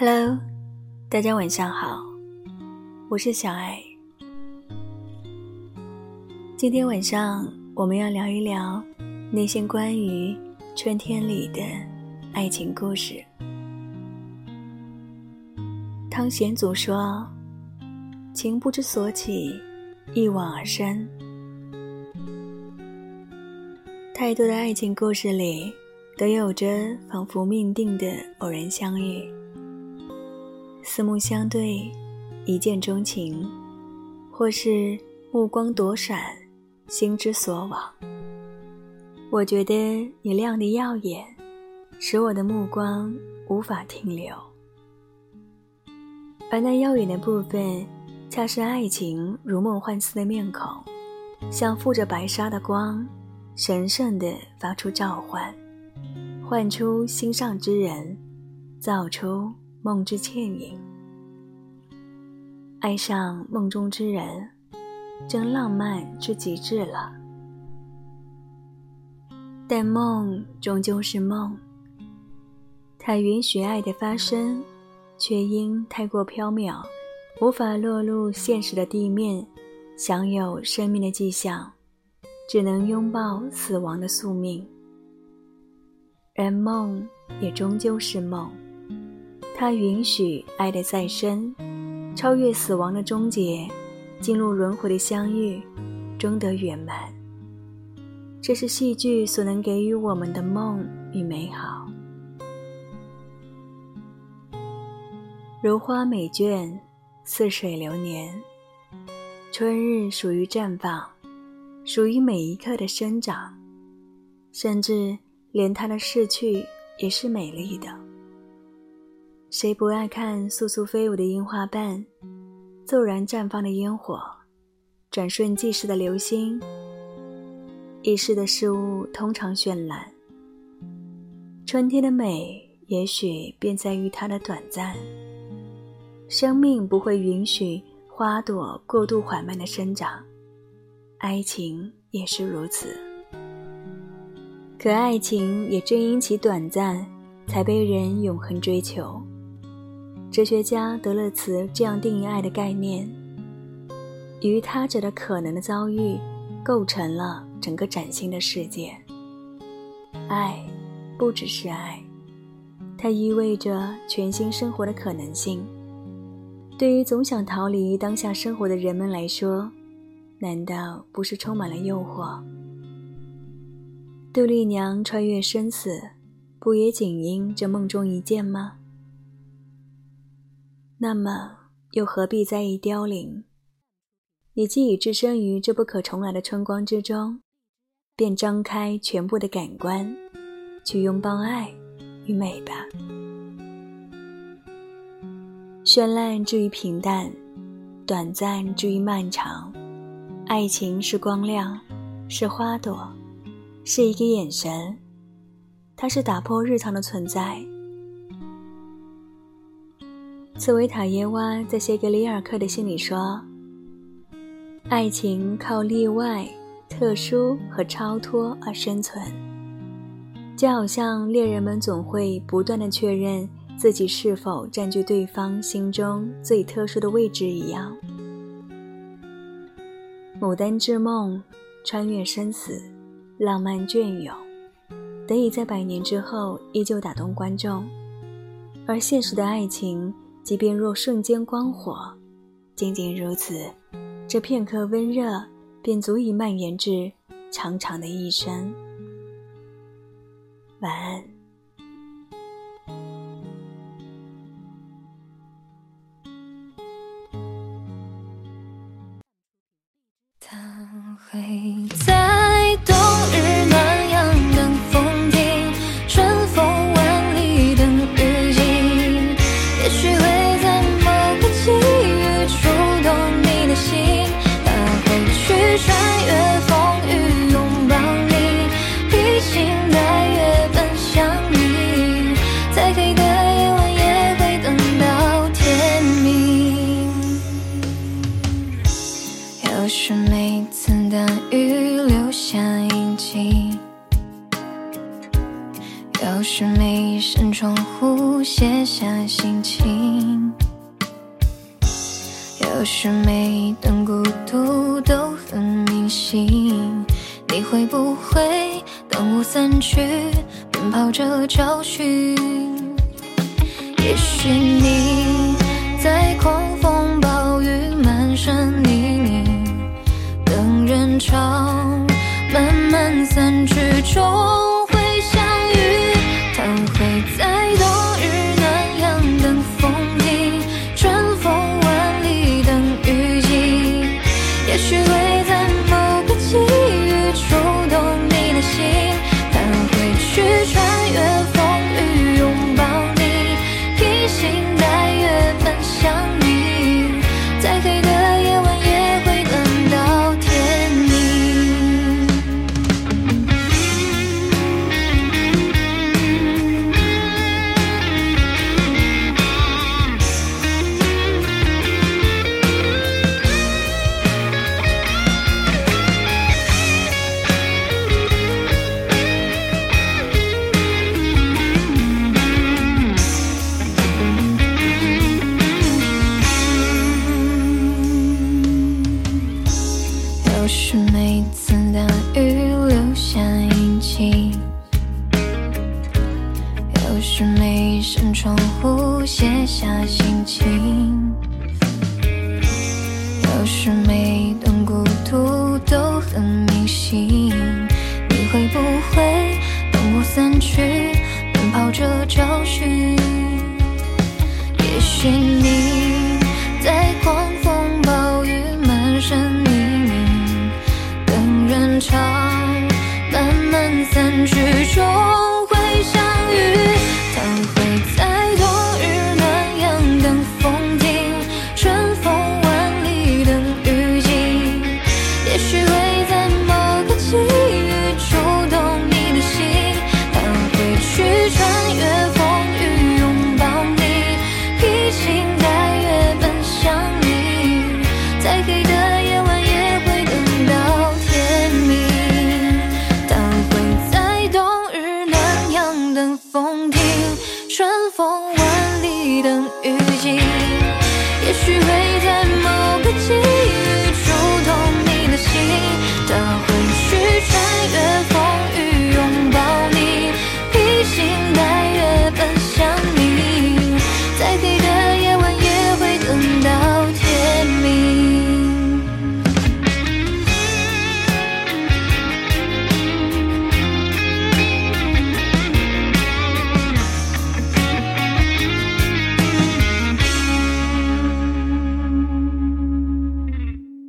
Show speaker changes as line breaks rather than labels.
Hello，大家晚上好，我是小爱。今天晚上我们要聊一聊那些关于春天里的爱情故事。汤显祖说：“情不知所起，一往而深。”太多的爱情故事里，都有着仿佛命定的偶然相遇。四目相对，一见钟情，或是目光躲闪，心之所往。我觉得你亮的耀眼，使我的目光无法停留。而那耀眼的部分，恰是爱情如梦幻似的面孔，像覆着白纱的光，神圣的发出召唤，唤出心上之人，造出。梦之倩影，爱上梦中之人，真浪漫之极致了。但梦终究是梦，它允许爱的发生，却因太过缥缈，无法落入现实的地面，享有生命的迹象，只能拥抱死亡的宿命。而梦也终究是梦。它允许爱的再生，超越死亡的终结，进入轮回的相遇，终得圆满。这是戏剧所能给予我们的梦与美好。如花美眷，似水流年。春日属于绽放，属于每一刻的生长，甚至连它的逝去也是美丽的。谁不爱看簌簌飞舞的樱花瓣，骤然绽放的烟火，转瞬即逝的流星？一世的事物通常绚烂，春天的美也许便在于它的短暂。生命不会允许花朵过度缓慢的生长，爱情也是如此。可爱情也正因其短暂，才被人永恒追求。哲学家德勒茨这样定义爱的概念：与他者的可能的遭遇，构成了整个崭新的世界。爱，不只是爱，它意味着全新生活的可能性。对于总想逃离当下生活的人们来说，难道不是充满了诱惑？杜丽娘穿越生死，不也仅因这梦中一见吗？那么，又何必在意凋零？你既已置身于这不可重来的春光之中，便张开全部的感官，去拥抱爱与美吧。绚烂至于平淡，短暂至于漫长。爱情是光亮，是花朵，是一个眼神，它是打破日常的存在。茨维塔耶娃在写给里尔克的信里说：“爱情靠例外、特殊和超脱而生存，就好像恋人们总会不断的确认自己是否占据对方心中最特殊的位置一样。”《牡丹之梦》穿越生死，浪漫隽永，得以在百年之后依旧打动观众，而现实的爱情。即便若瞬间光火，仅仅如此，这片刻温热便足以蔓延至长长的一生。晚安。
要是每扇窗户写下心情，有时每段孤独都很明显。你会不会等雾散去，奔跑着找寻？也许你在狂风暴雨满身泥泞，等人潮慢慢散去中。在狂风暴雨，满身泥泞，等人潮慢慢散去中。再黑的